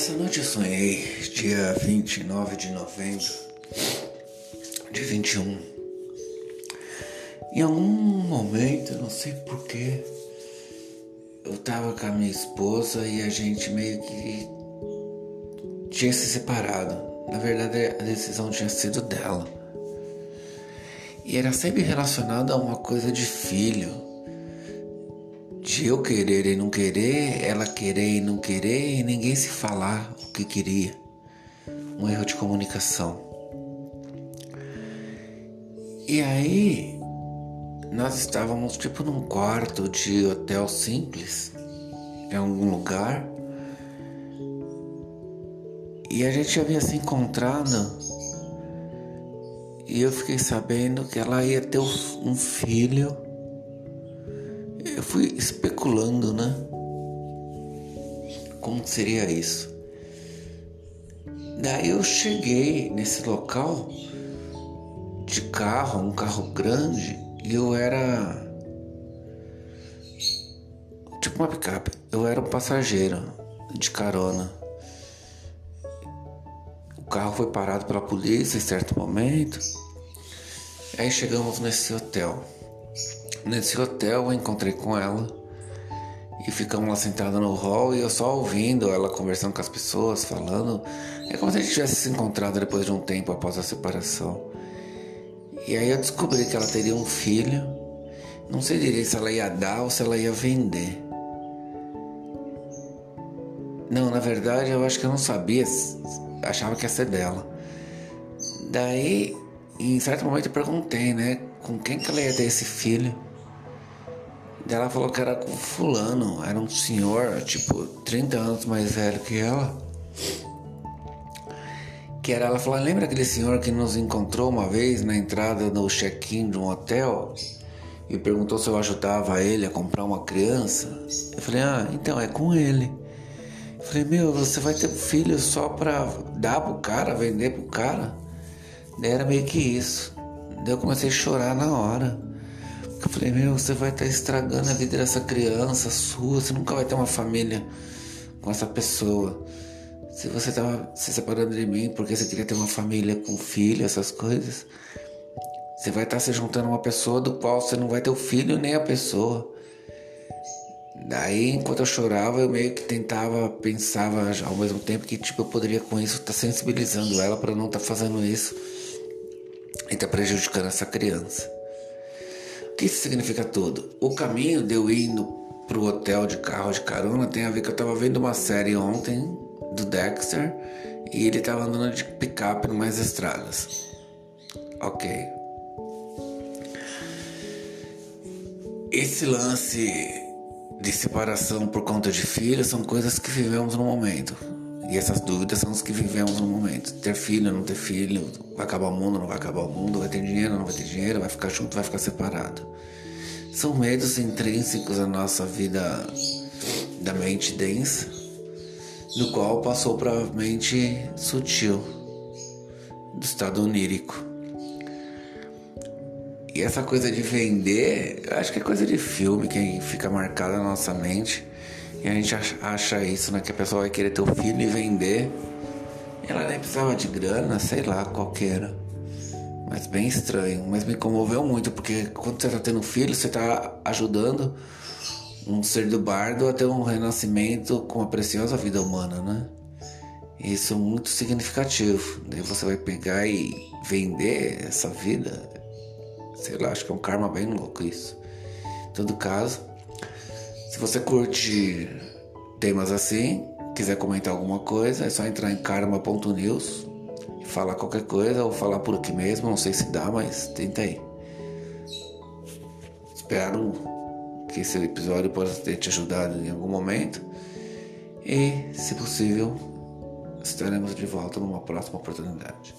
Essa noite eu sonhei, dia 29 de novembro de 21. Em algum momento, não sei porquê, eu tava com a minha esposa e a gente meio que tinha se separado. Na verdade, a decisão tinha sido dela. E era sempre relacionado a uma coisa de filho de eu querer e não querer, ela querer e não querer e ninguém se falar o que queria. Um erro de comunicação. E aí, nós estávamos tipo num quarto de hotel simples, em algum lugar, e a gente havia se encontrado. E eu fiquei sabendo que ela ia ter um filho eu fui especulando, né? Como seria isso? Daí eu cheguei nesse local de carro, um carro grande, e eu era tipo uma picape. Eu era um passageiro de carona. O carro foi parado pela polícia em certo momento. Aí chegamos nesse hotel. Nesse hotel eu encontrei com ela e ficamos lá sentados no hall e eu só ouvindo ela conversando com as pessoas, falando. É como se a gente tivesse se encontrado depois de um tempo após a separação. E aí eu descobri que ela teria um filho. Não sei direito se ela ia dar ou se ela ia vender. Não, na verdade eu acho que eu não sabia, achava que ia ser dela. Daí, em certo momento eu perguntei, né, com quem que ela ia ter esse filho. Ela falou que era com fulano, era um senhor, tipo, 30 anos mais velho que ela. Que era, ela falou, lembra aquele senhor que nos encontrou uma vez na entrada do check-in de um hotel? E perguntou se eu ajudava ele a comprar uma criança. Eu falei, ah, então é com ele. Eu falei, meu, você vai ter filho só pra dar pro cara, vender pro cara? Daí era meio que isso. Daí eu comecei a chorar na hora. Eu falei, meu, você vai estar tá estragando a vida dessa criança sua, você nunca vai ter uma família com essa pessoa. Se você estava se separando de mim porque você queria ter uma família com filho, essas coisas, você vai estar tá se juntando a uma pessoa do qual você não vai ter o filho nem a pessoa. Daí, enquanto eu chorava, eu meio que tentava, pensava ao mesmo tempo que tipo eu poderia com isso estar tá sensibilizando ela para não estar tá fazendo isso e estar tá prejudicando essa criança que isso significa tudo? O caminho de eu indo pro hotel de carro de carona tem a ver que eu tava vendo uma série ontem do Dexter e ele tava andando de picape numas estradas. Ok. Esse lance de separação por conta de filhos são coisas que vivemos no momento. E essas dúvidas são as que vivemos no momento. Ter filho, não ter filho, vai acabar o mundo, não vai acabar o mundo, vai ter dinheiro, não vai ter dinheiro, vai ficar junto, vai ficar separado. São medos intrínsecos à nossa vida da mente densa, no qual passou para a mente sutil, do estado onírico. E essa coisa de vender, acho que é coisa de filme que fica marcada na nossa mente. E a gente acha isso, né? Que a pessoa vai querer ter o filho e vender. Ela nem precisava de grana, sei lá, qualquer. Mas bem estranho. Mas me comoveu muito, porque quando você tá tendo filho, você tá ajudando um ser do bardo a ter um renascimento com a preciosa vida humana, né? Isso é muito significativo. Daí você vai pegar e vender essa vida. Sei lá, acho que é um karma bem louco isso. Em todo caso, se você curte temas assim, quiser comentar alguma coisa, é só entrar em karma.news e falar qualquer coisa ou falar por aqui mesmo. Não sei se dá, mas tenta aí. Espero que esse episódio possa ter te ajudado em algum momento. E, se possível, estaremos de volta numa próxima oportunidade.